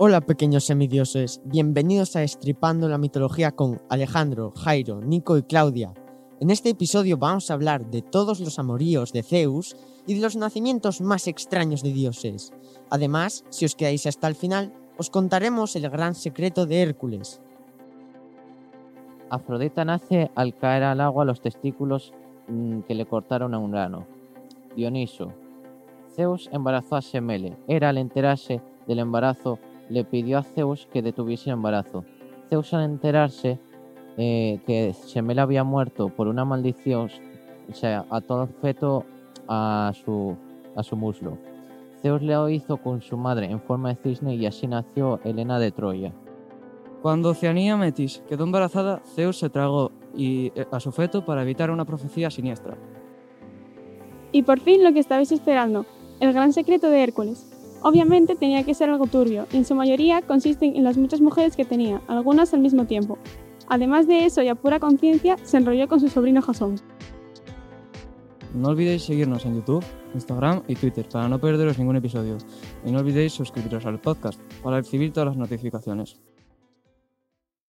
Hola pequeños semidioses, bienvenidos a Estripando la Mitología con Alejandro, Jairo, Nico y Claudia. En este episodio vamos a hablar de todos los amoríos de Zeus y de los nacimientos más extraños de dioses. Además, si os quedáis hasta el final, os contaremos el gran secreto de Hércules. Afrodita nace al caer al agua los testículos mm, que le cortaron a Urano. Dioniso. Zeus embarazó a Semele. Hera, al enterarse del embarazo, le pidió a Zeus que detuviese el embarazo. Zeus, al enterarse eh, que Semele había muerto por una maldición, o sea, ató al feto a su, a su muslo. Zeus le hizo con su madre en forma de cisne y así nació Helena de Troya. Cuando Oceanía Metis quedó embarazada, Zeus se tragó y, eh, a su feto para evitar una profecía siniestra. Y por fin lo que estabais esperando, el gran secreto de Hércules. Obviamente tenía que ser algo turbio, y en su mayoría consisten en las muchas mujeres que tenía, algunas al mismo tiempo. Además de eso y a pura conciencia, se enrolló con su sobrino Jasón. No olvidéis seguirnos en YouTube, Instagram y Twitter para no perderos ningún episodio. Y no olvidéis suscribiros al podcast para recibir todas las notificaciones.